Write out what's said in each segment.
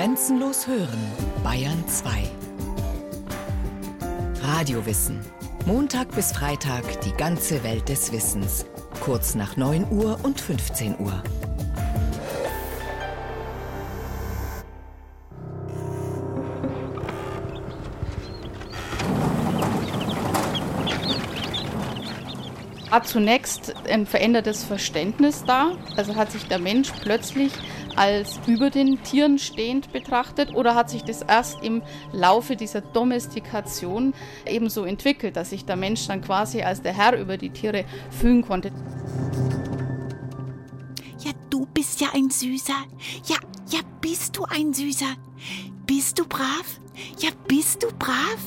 Grenzenlos hören, Bayern 2. Radiowissen. Montag bis Freitag die ganze Welt des Wissens. Kurz nach 9 Uhr und 15 Uhr. war zunächst ein verändertes Verständnis da. Also hat sich der Mensch plötzlich als über den Tieren stehend betrachtet oder hat sich das erst im Laufe dieser Domestikation ebenso entwickelt, dass sich der Mensch dann quasi als der Herr über die Tiere fühlen konnte. Ja, du bist ja ein Süßer. Ja, ja, bist du ein Süßer. Bist du brav? Ja, bist du brav?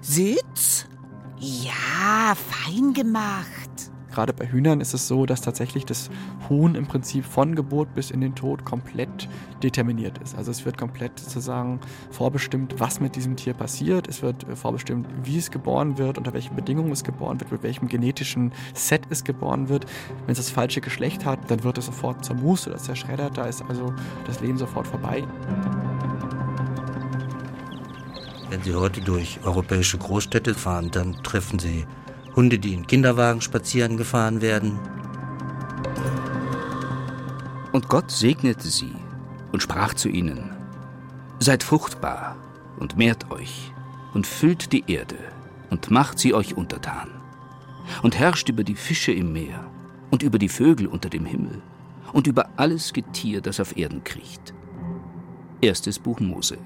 Sitz. Ja, fein gemacht. Gerade bei Hühnern ist es so, dass tatsächlich das Huhn im Prinzip von Geburt bis in den Tod komplett determiniert ist. Also es wird komplett sozusagen vorbestimmt, was mit diesem Tier passiert. Es wird äh, vorbestimmt, wie es geboren wird, unter welchen Bedingungen es geboren wird, mit welchem genetischen Set es geboren wird. Wenn es das falsche Geschlecht hat, dann wird es sofort zermust oder zerschreddert. Da ist also das Leben sofort vorbei. Wenn Sie heute durch europäische Großstädte fahren, dann treffen Sie Hunde, die in Kinderwagen spazieren gefahren werden. Und Gott segnete sie und sprach zu ihnen, Seid fruchtbar und mehrt euch und füllt die Erde und macht sie euch untertan und herrscht über die Fische im Meer und über die Vögel unter dem Himmel und über alles Getier, das auf Erden kriecht. Erstes Buch Mose.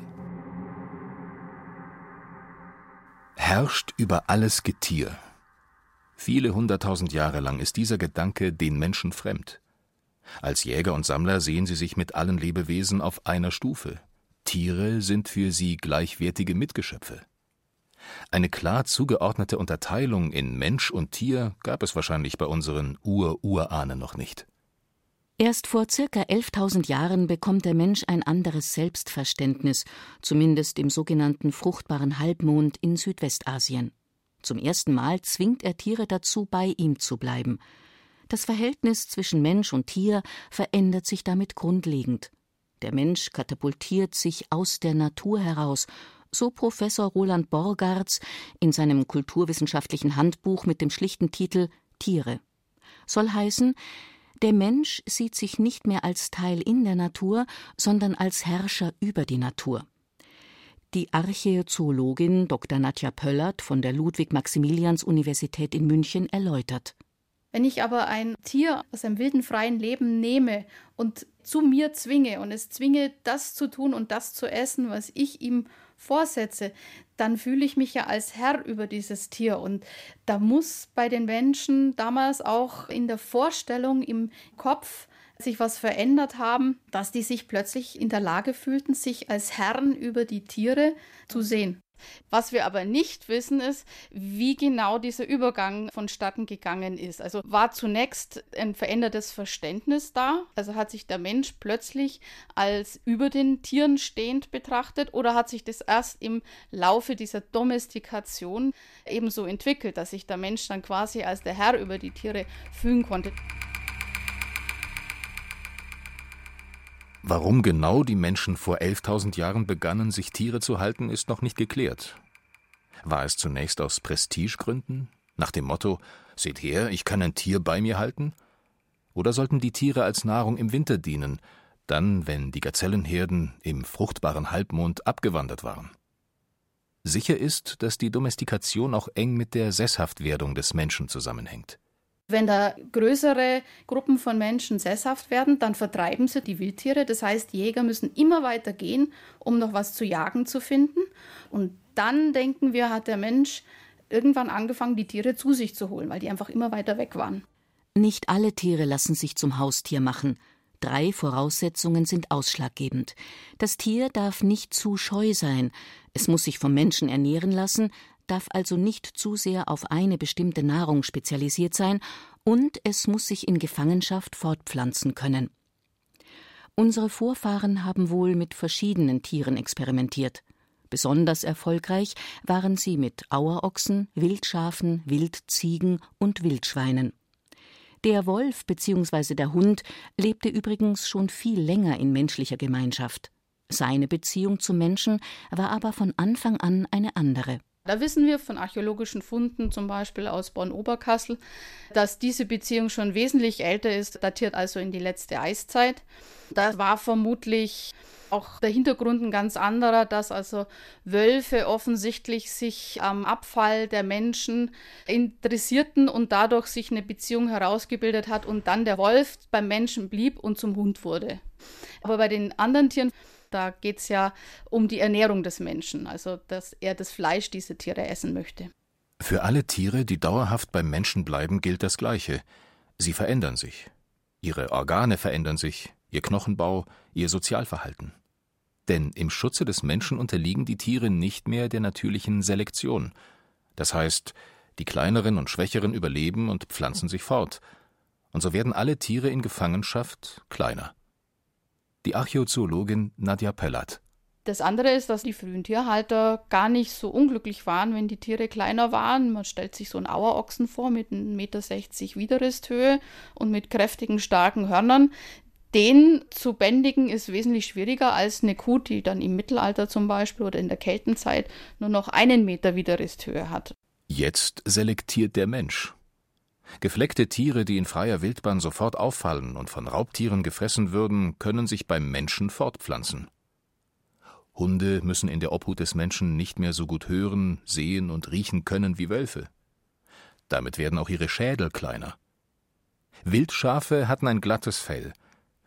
Herrscht über alles Getier. Viele hunderttausend Jahre lang ist dieser Gedanke den Menschen fremd. Als Jäger und Sammler sehen sie sich mit allen Lebewesen auf einer Stufe. Tiere sind für sie gleichwertige Mitgeschöpfe. Eine klar zugeordnete Unterteilung in Mensch und Tier gab es wahrscheinlich bei unseren Ur-Urahnen noch nicht. Erst vor circa 11.000 Jahren bekommt der Mensch ein anderes Selbstverständnis, zumindest im sogenannten fruchtbaren Halbmond in Südwestasien. Zum ersten Mal zwingt er Tiere dazu, bei ihm zu bleiben. Das Verhältnis zwischen Mensch und Tier verändert sich damit grundlegend. Der Mensch katapultiert sich aus der Natur heraus, so Professor Roland Borgartz in seinem kulturwissenschaftlichen Handbuch mit dem schlichten Titel Tiere. Soll heißen, der Mensch sieht sich nicht mehr als Teil in der Natur, sondern als Herrscher über die Natur die Archäozoologin Dr. Nadja Pöllert von der Ludwig-Maximilians-Universität in München erläutert. Wenn ich aber ein Tier aus einem wilden freien Leben nehme und zu mir zwinge und es zwinge, das zu tun und das zu essen, was ich ihm vorsetze, dann fühle ich mich ja als Herr über dieses Tier. Und da muss bei den Menschen damals auch in der Vorstellung im Kopf sich was verändert haben, dass die sich plötzlich in der Lage fühlten, sich als Herren über die Tiere zu sehen. Was wir aber nicht wissen, ist, wie genau dieser Übergang vonstatten gegangen ist. Also war zunächst ein verändertes Verständnis da? Also hat sich der Mensch plötzlich als über den Tieren stehend betrachtet oder hat sich das erst im Laufe dieser Domestikation ebenso entwickelt, dass sich der Mensch dann quasi als der Herr über die Tiere fühlen konnte? Warum genau die Menschen vor 11.000 Jahren begannen, sich Tiere zu halten, ist noch nicht geklärt. War es zunächst aus Prestigegründen, nach dem Motto Seht her, ich kann ein Tier bei mir halten? Oder sollten die Tiere als Nahrung im Winter dienen, dann, wenn die Gazellenherden im fruchtbaren Halbmond abgewandert waren? Sicher ist, dass die Domestikation auch eng mit der Sesshaftwerdung des Menschen zusammenhängt. Wenn da größere Gruppen von Menschen sesshaft werden, dann vertreiben sie die Wildtiere. Das heißt, Jäger müssen immer weiter gehen, um noch was zu jagen zu finden. Und dann denken wir, hat der Mensch irgendwann angefangen, die Tiere zu sich zu holen, weil die einfach immer weiter weg waren. Nicht alle Tiere lassen sich zum Haustier machen. Drei Voraussetzungen sind ausschlaggebend. Das Tier darf nicht zu scheu sein, es muss sich vom Menschen ernähren lassen, darf also nicht zu sehr auf eine bestimmte Nahrung spezialisiert sein und es muss sich in Gefangenschaft fortpflanzen können. Unsere Vorfahren haben wohl mit verschiedenen Tieren experimentiert. Besonders erfolgreich waren sie mit Auerochsen, Wildschafen, Wildziegen und Wildschweinen. Der Wolf bzw. der Hund lebte übrigens schon viel länger in menschlicher Gemeinschaft. Seine Beziehung zum Menschen war aber von Anfang an eine andere. Da wissen wir von archäologischen Funden, zum Beispiel aus Bonn-Oberkassel, dass diese Beziehung schon wesentlich älter ist, datiert also in die letzte Eiszeit. Da war vermutlich auch der Hintergrund ein ganz anderer, dass also Wölfe offensichtlich sich am Abfall der Menschen interessierten und dadurch sich eine Beziehung herausgebildet hat und dann der Wolf beim Menschen blieb und zum Hund wurde. Aber bei den anderen Tieren da geht es ja um die Ernährung des Menschen, also dass er das Fleisch dieser Tiere essen möchte. Für alle Tiere, die dauerhaft beim Menschen bleiben, gilt das Gleiche. Sie verändern sich. Ihre Organe verändern sich, ihr Knochenbau, ihr Sozialverhalten. Denn im Schutze des Menschen unterliegen die Tiere nicht mehr der natürlichen Selektion. Das heißt, die kleineren und schwächeren überleben und pflanzen sich fort. Und so werden alle Tiere in Gefangenschaft kleiner die Archäozoologin Nadja Pellert. Das andere ist, dass die frühen Tierhalter gar nicht so unglücklich waren, wenn die Tiere kleiner waren. Man stellt sich so einen Auerochsen vor mit 1,60 Meter Widerristhöhe und mit kräftigen, starken Hörnern. Den zu bändigen ist wesentlich schwieriger als eine Kuh, die dann im Mittelalter zum Beispiel oder in der Keltenzeit nur noch einen Meter Widerristhöhe hat. Jetzt selektiert der Mensch. Gefleckte Tiere, die in freier Wildbahn sofort auffallen und von Raubtieren gefressen würden, können sich beim Menschen fortpflanzen. Hunde müssen in der Obhut des Menschen nicht mehr so gut hören, sehen und riechen können wie Wölfe. Damit werden auch ihre Schädel kleiner. Wildschafe hatten ein glattes Fell.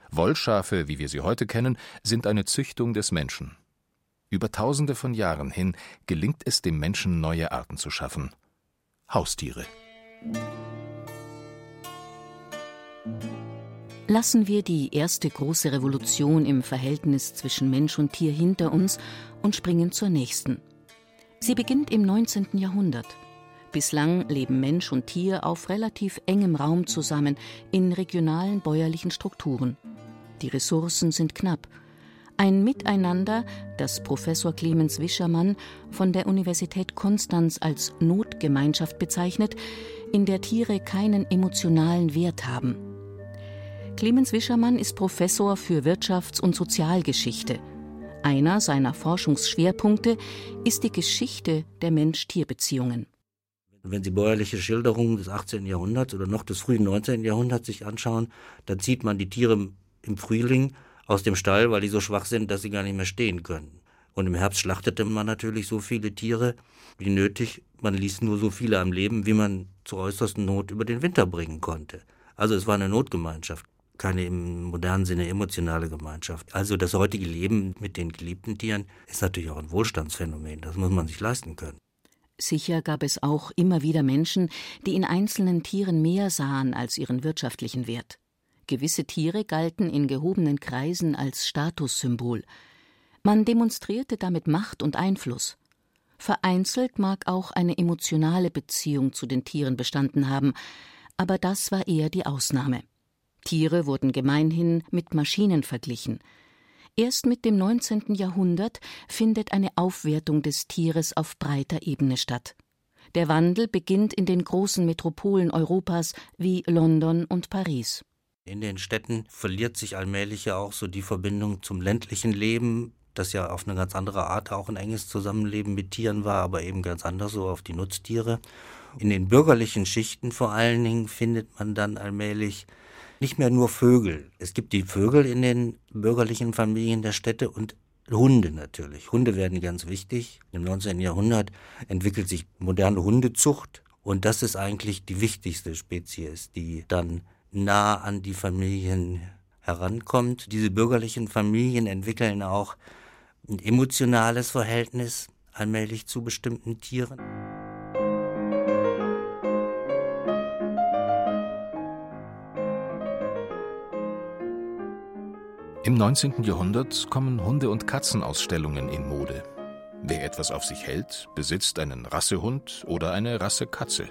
Wollschafe, wie wir sie heute kennen, sind eine Züchtung des Menschen. Über tausende von Jahren hin gelingt es dem Menschen, neue Arten zu schaffen. Haustiere. Lassen wir die erste große Revolution im Verhältnis zwischen Mensch und Tier hinter uns und springen zur nächsten. Sie beginnt im 19. Jahrhundert. Bislang leben Mensch und Tier auf relativ engem Raum zusammen in regionalen bäuerlichen Strukturen. Die Ressourcen sind knapp. Ein Miteinander, das Professor Clemens Wischermann von der Universität Konstanz als Notgemeinschaft bezeichnet, in der Tiere keinen emotionalen Wert haben. Clemens Wischermann ist Professor für Wirtschafts- und Sozialgeschichte. Einer seiner Forschungsschwerpunkte ist die Geschichte der Mensch-Tier-Beziehungen. Wenn Sie bäuerliche Schilderungen des 18. Jahrhunderts oder noch des frühen 19. Jahrhunderts sich anschauen, dann zieht man die Tiere im Frühling aus dem Stall, weil die so schwach sind, dass sie gar nicht mehr stehen können. Und im Herbst schlachtete man natürlich so viele Tiere wie nötig. Man ließ nur so viele am Leben, wie man zur äußersten Not über den Winter bringen konnte. Also es war eine Notgemeinschaft keine im modernen Sinne emotionale Gemeinschaft. Also das heutige Leben mit den geliebten Tieren ist natürlich auch ein Wohlstandsphänomen. Das muss man sich leisten können. Sicher gab es auch immer wieder Menschen, die in einzelnen Tieren mehr sahen als ihren wirtschaftlichen Wert. Gewisse Tiere galten in gehobenen Kreisen als Statussymbol. Man demonstrierte damit Macht und Einfluss. Vereinzelt mag auch eine emotionale Beziehung zu den Tieren bestanden haben, aber das war eher die Ausnahme. Tiere wurden gemeinhin mit Maschinen verglichen. Erst mit dem 19. Jahrhundert findet eine Aufwertung des Tieres auf breiter Ebene statt. Der Wandel beginnt in den großen Metropolen Europas wie London und Paris. In den Städten verliert sich allmählich ja auch so die Verbindung zum ländlichen Leben, das ja auf eine ganz andere Art auch ein enges Zusammenleben mit Tieren war, aber eben ganz anders so auf die Nutztiere. In den bürgerlichen Schichten vor allen Dingen findet man dann allmählich nicht mehr nur Vögel. Es gibt die Vögel in den bürgerlichen Familien der Städte und Hunde natürlich. Hunde werden ganz wichtig. Im 19. Jahrhundert entwickelt sich moderne Hundezucht und das ist eigentlich die wichtigste Spezies, die dann nah an die Familien herankommt. Diese bürgerlichen Familien entwickeln auch ein emotionales Verhältnis allmählich zu bestimmten Tieren. Im 19. Jahrhundert kommen Hunde- und Katzenausstellungen in Mode. Wer etwas auf sich hält, besitzt einen Rassehund oder eine Rassekatze.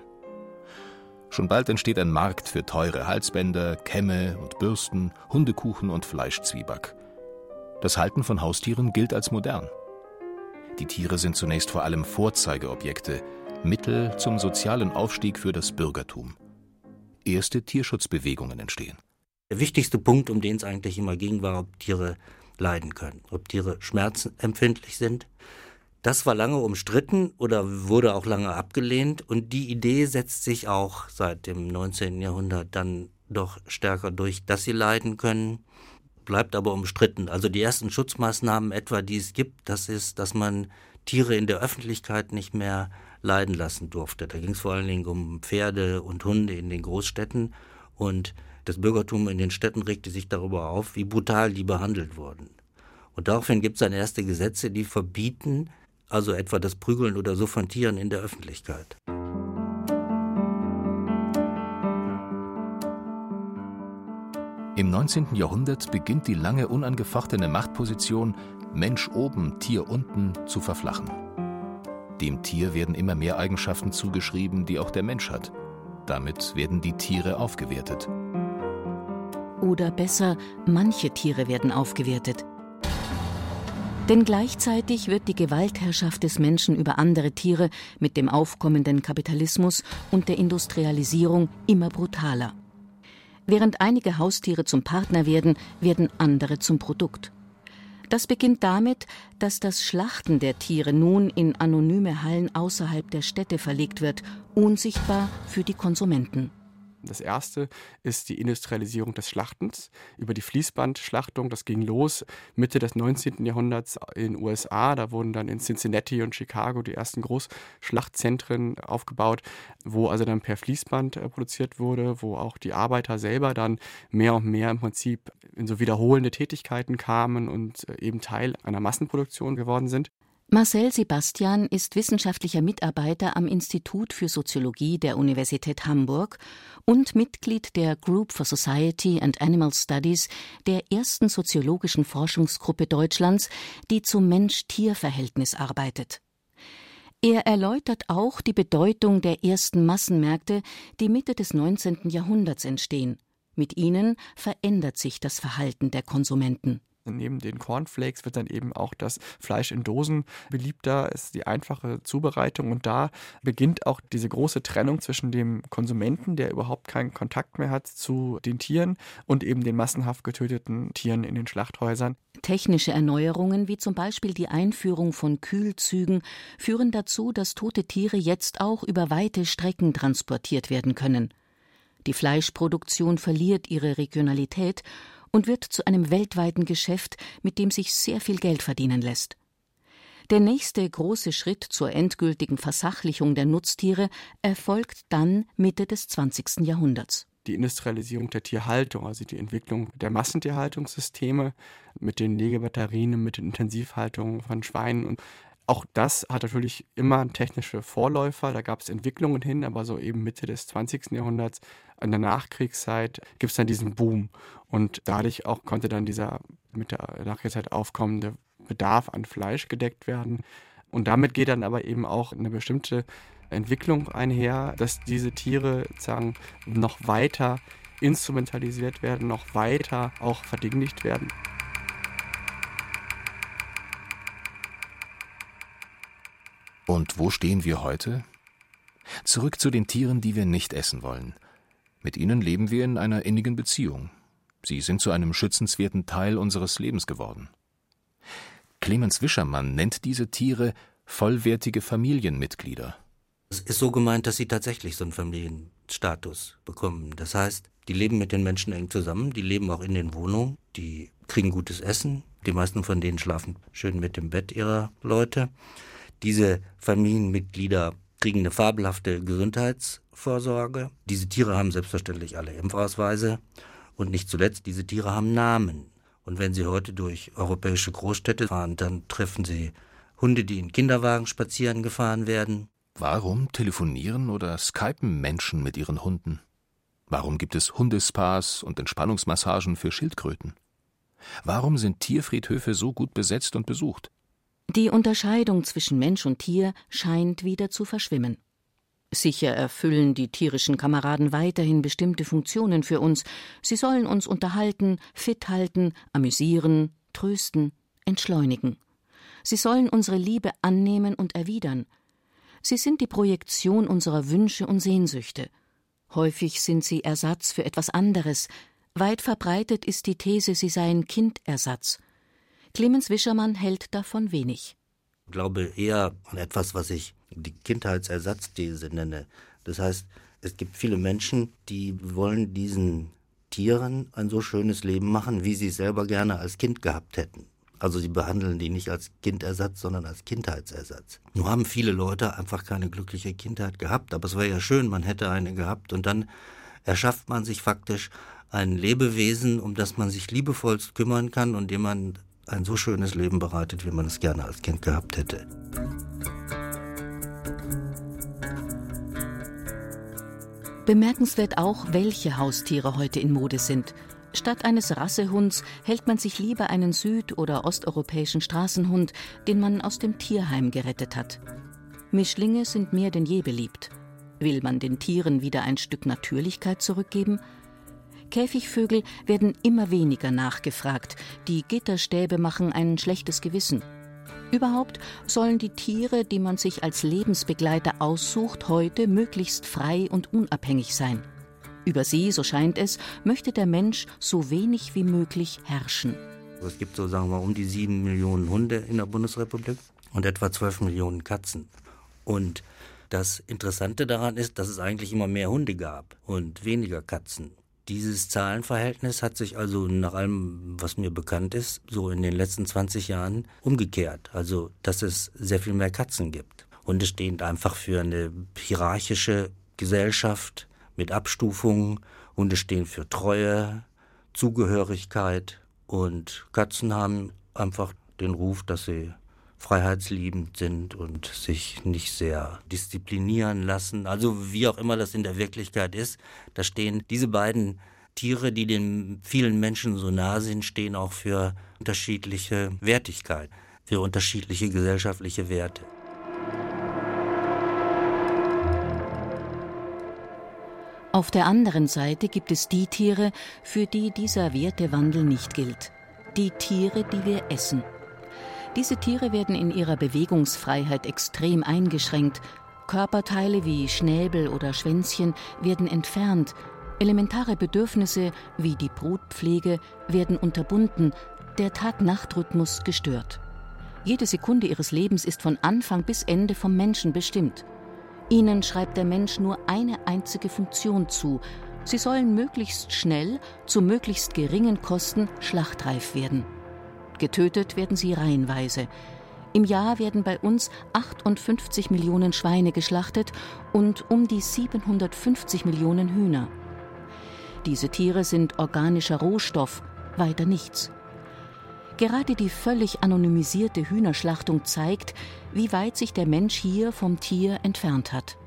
Schon bald entsteht ein Markt für teure Halsbänder, Kämme und Bürsten, Hundekuchen und Fleischzwieback. Das Halten von Haustieren gilt als modern. Die Tiere sind zunächst vor allem Vorzeigeobjekte, Mittel zum sozialen Aufstieg für das Bürgertum. Erste Tierschutzbewegungen entstehen. Der wichtigste Punkt, um den es eigentlich immer ging, war, ob Tiere leiden können, ob Tiere schmerzempfindlich sind. Das war lange umstritten oder wurde auch lange abgelehnt und die Idee setzt sich auch seit dem 19. Jahrhundert dann doch stärker durch, dass sie leiden können, bleibt aber umstritten. Also die ersten Schutzmaßnahmen etwa, die es gibt, das ist, dass man Tiere in der Öffentlichkeit nicht mehr leiden lassen durfte. Da ging es vor allen Dingen um Pferde und Hunde in den Großstädten und das Bürgertum in den Städten regte sich darüber auf, wie brutal die behandelt wurden. Und daraufhin gibt es dann erste Gesetze, die verbieten, also etwa das Prügeln oder so von Tieren in der Öffentlichkeit. Im 19. Jahrhundert beginnt die lange unangefochtene Machtposition Mensch oben, Tier unten zu verflachen. Dem Tier werden immer mehr Eigenschaften zugeschrieben, die auch der Mensch hat. Damit werden die Tiere aufgewertet. Oder besser, manche Tiere werden aufgewertet. Denn gleichzeitig wird die Gewaltherrschaft des Menschen über andere Tiere mit dem aufkommenden Kapitalismus und der Industrialisierung immer brutaler. Während einige Haustiere zum Partner werden, werden andere zum Produkt. Das beginnt damit, dass das Schlachten der Tiere nun in anonyme Hallen außerhalb der Städte verlegt wird, unsichtbar für die Konsumenten. Das erste ist die Industrialisierung des Schlachtens über die Fließbandschlachtung. Das ging los Mitte des 19. Jahrhunderts in den USA. Da wurden dann in Cincinnati und Chicago die ersten Großschlachtzentren aufgebaut, wo also dann per Fließband äh, produziert wurde, wo auch die Arbeiter selber dann mehr und mehr im Prinzip in so wiederholende Tätigkeiten kamen und äh, eben Teil einer Massenproduktion geworden sind. Marcel Sebastian ist wissenschaftlicher Mitarbeiter am Institut für Soziologie der Universität Hamburg und Mitglied der Group for Society and Animal Studies, der ersten soziologischen Forschungsgruppe Deutschlands, die zum Mensch-Tier-Verhältnis arbeitet. Er erläutert auch die Bedeutung der ersten Massenmärkte, die Mitte des 19. Jahrhunderts entstehen. Mit ihnen verändert sich das Verhalten der Konsumenten. Neben den Cornflakes wird dann eben auch das Fleisch in Dosen beliebter, ist die einfache Zubereitung und da beginnt auch diese große Trennung zwischen dem Konsumenten, der überhaupt keinen Kontakt mehr hat zu den Tieren und eben den massenhaft getöteten Tieren in den Schlachthäusern. Technische Erneuerungen wie zum Beispiel die Einführung von Kühlzügen führen dazu, dass tote Tiere jetzt auch über weite Strecken transportiert werden können. Die Fleischproduktion verliert ihre Regionalität und wird zu einem weltweiten Geschäft, mit dem sich sehr viel Geld verdienen lässt. Der nächste große Schritt zur endgültigen Versachlichung der Nutztiere erfolgt dann Mitte des 20. Jahrhunderts. Die Industrialisierung der Tierhaltung, also die Entwicklung der Massentierhaltungssysteme mit den Legebatterien, mit den Intensivhaltungen von Schweinen und auch das hat natürlich immer technische Vorläufer, da gab es Entwicklungen hin, aber so eben Mitte des 20. Jahrhunderts, in der Nachkriegszeit, gibt es dann diesen Boom. Und dadurch auch konnte dann dieser mit der Nachkriegszeit aufkommende Bedarf an Fleisch gedeckt werden. Und damit geht dann aber eben auch eine bestimmte Entwicklung einher, dass diese Tiere sozusagen noch weiter instrumentalisiert werden, noch weiter auch verdinglicht werden. Und wo stehen wir heute? Zurück zu den Tieren, die wir nicht essen wollen. Mit ihnen leben wir in einer innigen Beziehung. Sie sind zu einem schützenswerten Teil unseres Lebens geworden. Clemens Wischermann nennt diese Tiere vollwertige Familienmitglieder. Es ist so gemeint, dass sie tatsächlich so einen Familienstatus bekommen. Das heißt, die leben mit den Menschen eng zusammen, die leben auch in den Wohnungen, die kriegen gutes Essen, die meisten von denen schlafen schön mit dem Bett ihrer Leute. Diese Familienmitglieder kriegen eine fabelhafte Gesundheitsvorsorge. Diese Tiere haben selbstverständlich alle Impfausweise. Und nicht zuletzt, diese Tiere haben Namen. Und wenn Sie heute durch europäische Großstädte fahren, dann treffen Sie Hunde, die in Kinderwagen spazieren gefahren werden. Warum telefonieren oder skypen Menschen mit ihren Hunden? Warum gibt es Hundespas und Entspannungsmassagen für Schildkröten? Warum sind Tierfriedhöfe so gut besetzt und besucht? Die Unterscheidung zwischen Mensch und Tier scheint wieder zu verschwimmen. Sicher erfüllen die tierischen Kameraden weiterhin bestimmte Funktionen für uns. Sie sollen uns unterhalten, fit halten, amüsieren, trösten, entschleunigen. Sie sollen unsere Liebe annehmen und erwidern. Sie sind die Projektion unserer Wünsche und Sehnsüchte. Häufig sind sie Ersatz für etwas anderes. Weit verbreitet ist die These, sie seien Kindersatz. Clemens Wischermann hält davon wenig. Ich glaube eher an etwas, was ich die Kindheitsersatzthese nenne. Das heißt, es gibt viele Menschen, die wollen diesen Tieren ein so schönes Leben machen, wie sie es selber gerne als Kind gehabt hätten. Also sie behandeln die nicht als Kindersatz, sondern als Kindheitsersatz. Nur haben viele Leute einfach keine glückliche Kindheit gehabt, aber es wäre ja schön, man hätte eine gehabt und dann erschafft man sich faktisch ein Lebewesen, um das man sich liebevollst kümmern kann und dem man ein so schönes Leben bereitet, wie man es gerne als Kind gehabt hätte. Bemerkenswert auch, welche Haustiere heute in Mode sind. Statt eines Rassehunds hält man sich lieber einen süd- oder osteuropäischen Straßenhund, den man aus dem Tierheim gerettet hat. Mischlinge sind mehr denn je beliebt. Will man den Tieren wieder ein Stück Natürlichkeit zurückgeben? Käfigvögel werden immer weniger nachgefragt, die Gitterstäbe machen ein schlechtes Gewissen. Überhaupt sollen die Tiere, die man sich als Lebensbegleiter aussucht, heute möglichst frei und unabhängig sein. Über sie, so scheint es, möchte der Mensch so wenig wie möglich herrschen. Es gibt so, sagen wir, um die sieben Millionen Hunde in der Bundesrepublik und etwa zwölf Millionen Katzen. Und das Interessante daran ist, dass es eigentlich immer mehr Hunde gab und weniger Katzen. Dieses Zahlenverhältnis hat sich also nach allem, was mir bekannt ist, so in den letzten 20 Jahren umgekehrt. Also, dass es sehr viel mehr Katzen gibt. Hunde stehen einfach für eine hierarchische Gesellschaft mit Abstufungen. Hunde stehen für Treue, Zugehörigkeit und Katzen haben einfach den Ruf, dass sie freiheitsliebend sind und sich nicht sehr disziplinieren lassen. Also wie auch immer das in der Wirklichkeit ist, da stehen diese beiden Tiere, die den vielen Menschen so nah sind, stehen auch für unterschiedliche Wertigkeit, für unterschiedliche gesellschaftliche Werte. Auf der anderen Seite gibt es die Tiere, für die dieser Wertewandel nicht gilt. Die Tiere, die wir essen. Diese Tiere werden in ihrer Bewegungsfreiheit extrem eingeschränkt. Körperteile wie Schnäbel oder Schwänzchen werden entfernt. Elementare Bedürfnisse wie die Brutpflege werden unterbunden, der Tag-Nacht-Rhythmus gestört. Jede Sekunde ihres Lebens ist von Anfang bis Ende vom Menschen bestimmt. Ihnen schreibt der Mensch nur eine einzige Funktion zu. Sie sollen möglichst schnell, zu möglichst geringen Kosten schlachtreif werden. Getötet werden sie reihenweise. Im Jahr werden bei uns 58 Millionen Schweine geschlachtet und um die 750 Millionen Hühner. Diese Tiere sind organischer Rohstoff, weiter nichts. Gerade die völlig anonymisierte Hühnerschlachtung zeigt, wie weit sich der Mensch hier vom Tier entfernt hat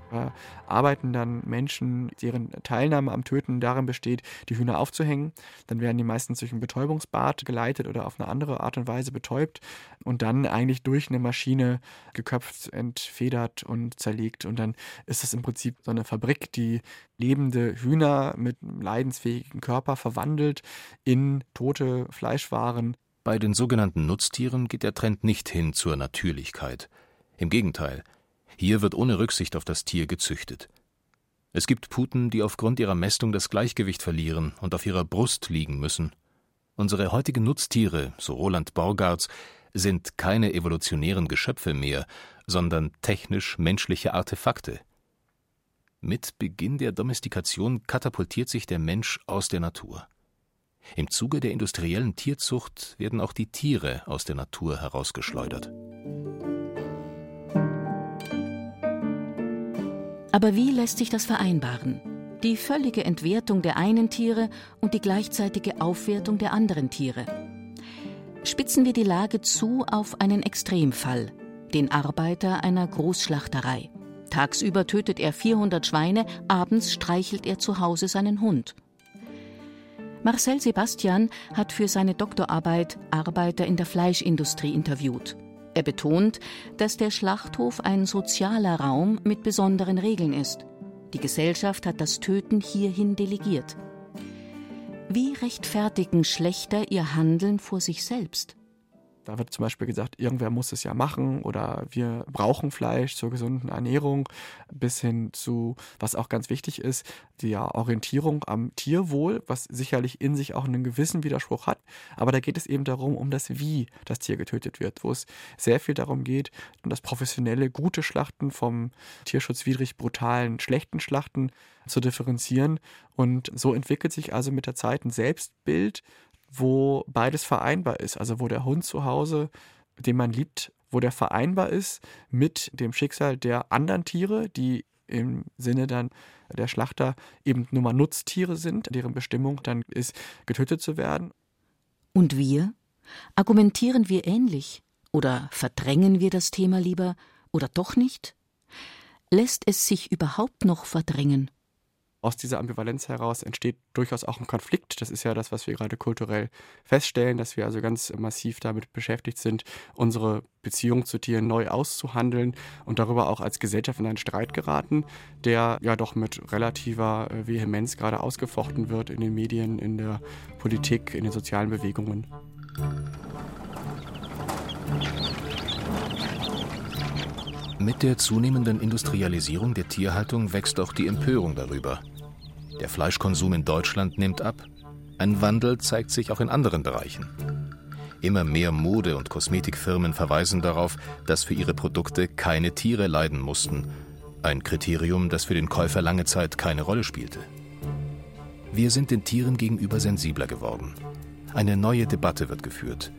arbeiten dann Menschen, deren Teilnahme am Töten darin besteht, die Hühner aufzuhängen. Dann werden die meistens durch ein Betäubungsbad geleitet oder auf eine andere Art und Weise betäubt und dann eigentlich durch eine Maschine geköpft, entfedert und zerlegt. Und dann ist es im Prinzip so eine Fabrik, die lebende Hühner mit leidensfähigen Körper verwandelt in tote Fleischwaren. Bei den sogenannten Nutztieren geht der Trend nicht hin zur Natürlichkeit. Im Gegenteil, hier wird ohne Rücksicht auf das Tier gezüchtet. Es gibt Puten, die aufgrund ihrer Mästung das Gleichgewicht verlieren und auf ihrer Brust liegen müssen. Unsere heutigen Nutztiere, so Roland Borgarts, sind keine evolutionären Geschöpfe mehr, sondern technisch menschliche Artefakte. Mit Beginn der Domestikation katapultiert sich der Mensch aus der Natur. Im Zuge der industriellen Tierzucht werden auch die Tiere aus der Natur herausgeschleudert. Aber wie lässt sich das vereinbaren? Die völlige Entwertung der einen Tiere und die gleichzeitige Aufwertung der anderen Tiere. Spitzen wir die Lage zu auf einen Extremfall, den Arbeiter einer Großschlachterei. Tagsüber tötet er 400 Schweine, abends streichelt er zu Hause seinen Hund. Marcel Sebastian hat für seine Doktorarbeit Arbeiter in der Fleischindustrie interviewt. Er betont, dass der Schlachthof ein sozialer Raum mit besonderen Regeln ist. Die Gesellschaft hat das Töten hierhin delegiert. Wie rechtfertigen Schlechter ihr Handeln vor sich selbst? Da wird zum Beispiel gesagt, irgendwer muss es ja machen oder wir brauchen Fleisch zur gesunden Ernährung, bis hin zu, was auch ganz wichtig ist, die Orientierung am Tierwohl, was sicherlich in sich auch einen gewissen Widerspruch hat. Aber da geht es eben darum, um das Wie das Tier getötet wird, wo es sehr viel darum geht, um das professionelle, gute Schlachten vom tierschutzwidrig brutalen, schlechten Schlachten zu differenzieren. Und so entwickelt sich also mit der Zeit ein Selbstbild, wo beides vereinbar ist. Also wo der Hund zu Hause, den man liebt, wo der vereinbar ist mit dem Schicksal der anderen Tiere, die im Sinne dann der Schlachter eben nur mal Nutztiere sind, deren Bestimmung dann ist, getötet zu werden. Und wir? Argumentieren wir ähnlich? Oder verdrängen wir das Thema lieber? Oder doch nicht? Lässt es sich überhaupt noch verdrängen? Aus dieser Ambivalenz heraus entsteht durchaus auch ein Konflikt. Das ist ja das, was wir gerade kulturell feststellen, dass wir also ganz massiv damit beschäftigt sind, unsere Beziehung zu Tieren neu auszuhandeln und darüber auch als Gesellschaft in einen Streit geraten, der ja doch mit relativer äh, Vehemenz gerade ausgefochten wird in den Medien, in der Politik, in den sozialen Bewegungen. Mit der zunehmenden Industrialisierung der Tierhaltung wächst auch die Empörung darüber. Der Fleischkonsum in Deutschland nimmt ab. Ein Wandel zeigt sich auch in anderen Bereichen. Immer mehr Mode- und Kosmetikfirmen verweisen darauf, dass für ihre Produkte keine Tiere leiden mussten. Ein Kriterium, das für den Käufer lange Zeit keine Rolle spielte. Wir sind den Tieren gegenüber sensibler geworden. Eine neue Debatte wird geführt.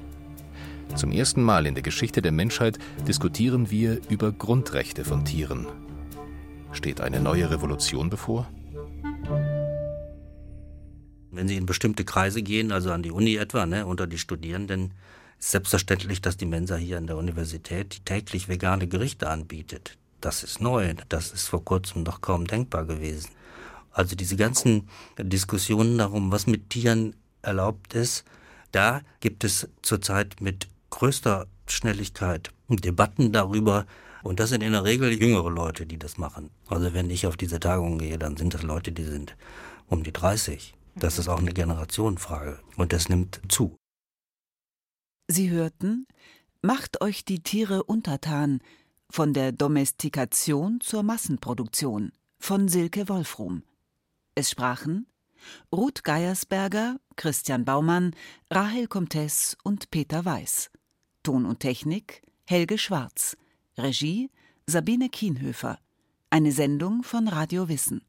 Zum ersten Mal in der Geschichte der Menschheit diskutieren wir über Grundrechte von Tieren. Steht eine neue Revolution bevor? Wenn Sie in bestimmte Kreise gehen, also an die Uni etwa, ne, unter die Studierenden, ist selbstverständlich, dass die Mensa hier an der Universität täglich vegane Gerichte anbietet. Das ist neu. Das ist vor kurzem noch kaum denkbar gewesen. Also diese ganzen Diskussionen darum, was mit Tieren erlaubt ist, da gibt es zurzeit mit größter Schnelligkeit Debatten darüber. Und das sind in der Regel jüngere Leute, die das machen. Also wenn ich auf diese Tagung gehe, dann sind das Leute, die sind um die 30. Das ist auch eine Generationenfrage und das nimmt zu. Sie hörten Macht euch die Tiere untertan von der Domestikation zur Massenproduktion von Silke Wolfrum. Es sprachen Ruth Geiersberger, Christian Baumann, Rahel Comtes und Peter Weiß. Ton und Technik Helge Schwarz. Regie Sabine Kienhöfer. Eine Sendung von Radio Wissen.